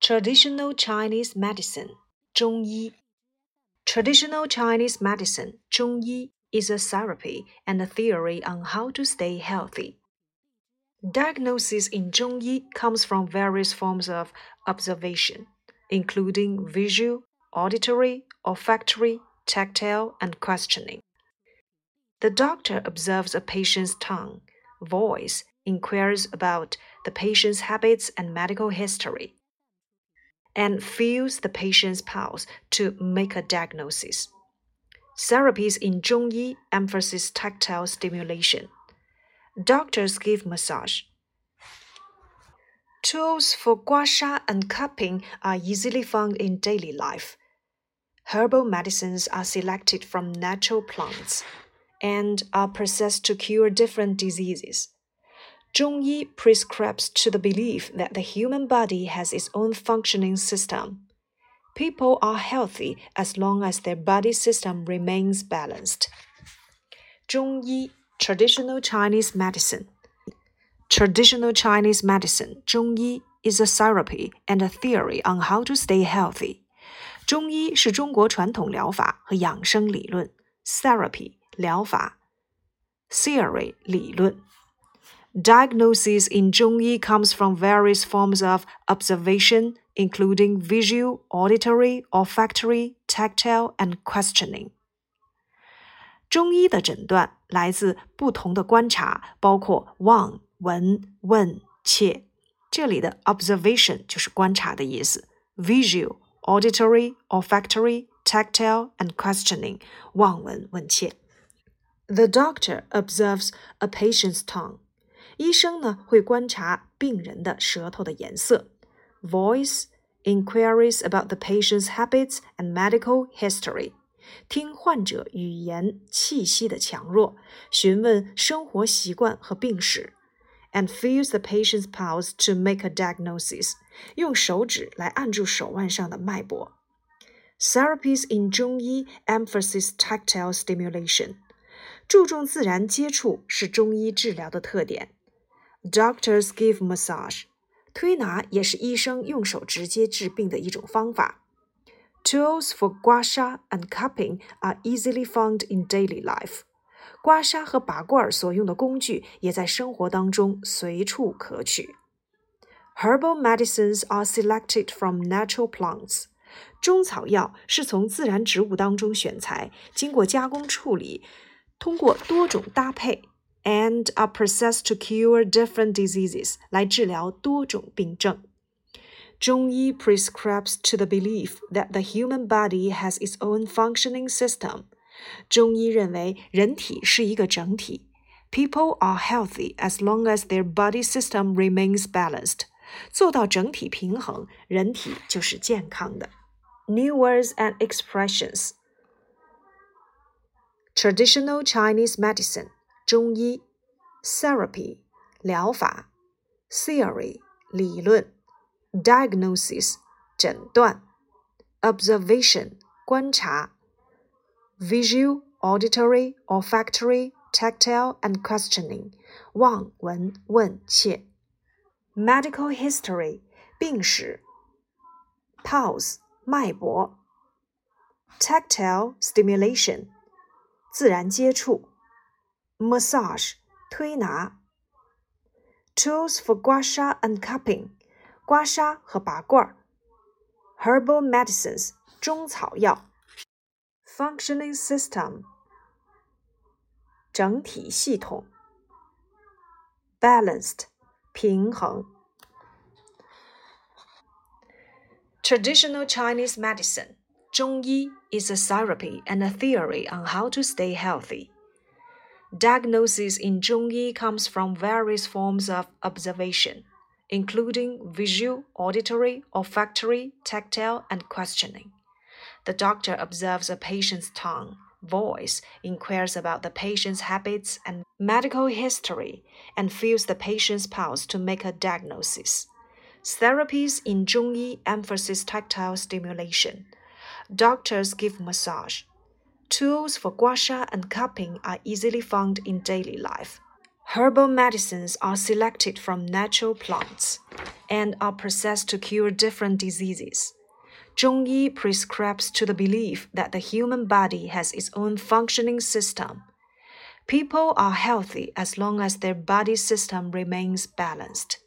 Traditional Chinese medicine 中医 Traditional Chinese medicine 中医 is a therapy and a theory on how to stay healthy. Diagnosis in 中医 comes from various forms of observation, including visual, auditory, olfactory, tactile, and questioning. The doctor observes a patient's tongue, voice, inquires about the patient's habits and medical history, and feels the patient's pulse to make a diagnosis. Therapies in Zhongyi emphasize tactile stimulation. Doctors give massage. Tools for guasha and cupping are easily found in daily life. Herbal medicines are selected from natural plants and are processed to cure different diseases. Zhongyi prescribes to the belief that the human body has its own functioning system. People are healthy as long as their body system remains balanced. Zhongyi, traditional Chinese medicine. Traditional Chinese medicine, 中医 is a therapy and a theory on how to stay healthy. 中医是中国传统疗法和养生理论，therapy 疗法，theory 理论。 Diagnosis in 中医 comes from various forms of observation, including visual, auditory, olfactory, tactile, and questioning. 中医的诊断来自不同的观察，包括望、闻、问、切。这里的 observation 就是观察的意思，visual、auditory、olfactory、tactile and questioning 望闻问切。The doctor observes a patient's tongue. 医生呢会观察病人的舌头的颜色。Voice inquiries about the patient's habits and medical history. 听患者语言气息的强弱，询问生活习惯和病史。And feels the patient's pulse to make a diagnosis. 用手指来按住手腕上的脉搏。Therapies in 中医 emphasize tactile stimulation. 注重自然接触是中医治疗的特点。 Doctors give massage. 推拿也是医生用手直接治病的一种方法。Tools for 刮痧 and cupping are easily found in daily life. 刮痧和拔罐所用的工具也在生活当中随处可取。Herbal medicines are selected from natural plants. 中草药是从自然植物当中选材，经过加工处理，通过多种搭配 ，and are processed to cure different diseases 来治疗多种病症。中医 prescribes to the belief that the human body has its own functioning system. 中医认为人体是一个整体。People are healthy as long as their body system remains balanced. 做到整体平衡，人体就是健康的。New words and expressions. Traditional Chinese medicine 中医，therapy 疗法，theory 理论，diagnosis 诊断，observation 观察。visual, auditory, olfactory, tactile, and questioning 望闻问切。medical history 病史。pulse 脉搏。tactile stimulation 自然接触。 massage 推拿。tools for 刮痧 and cupping 刮痧和拔罐。herbal medicines 中草药。functioning system 整体系统，balanced 平衡。Traditional Chinese medicine 中医 is a therapy and a theory on how to stay healthy. Diagnosis in 中医 comes from various forms of observation, including visual, auditory, olfactory, tactile, and questioning. The doctor observes a patient's tongue, voice, inquires about the patient's habits and medical history, and feels the patient's pulse to make a diagnosis. Therapies in Zhongyi emphasize tactile stimulation. Doctors give massage. Tools for guasha and cupping are easily found in daily life. Herbal medicines are selected from natural plants and are processed to cure different diseases. Zhongyi prescribes to the belief that the human body has its own functioning system. People are healthy as long as their body system remains balanced.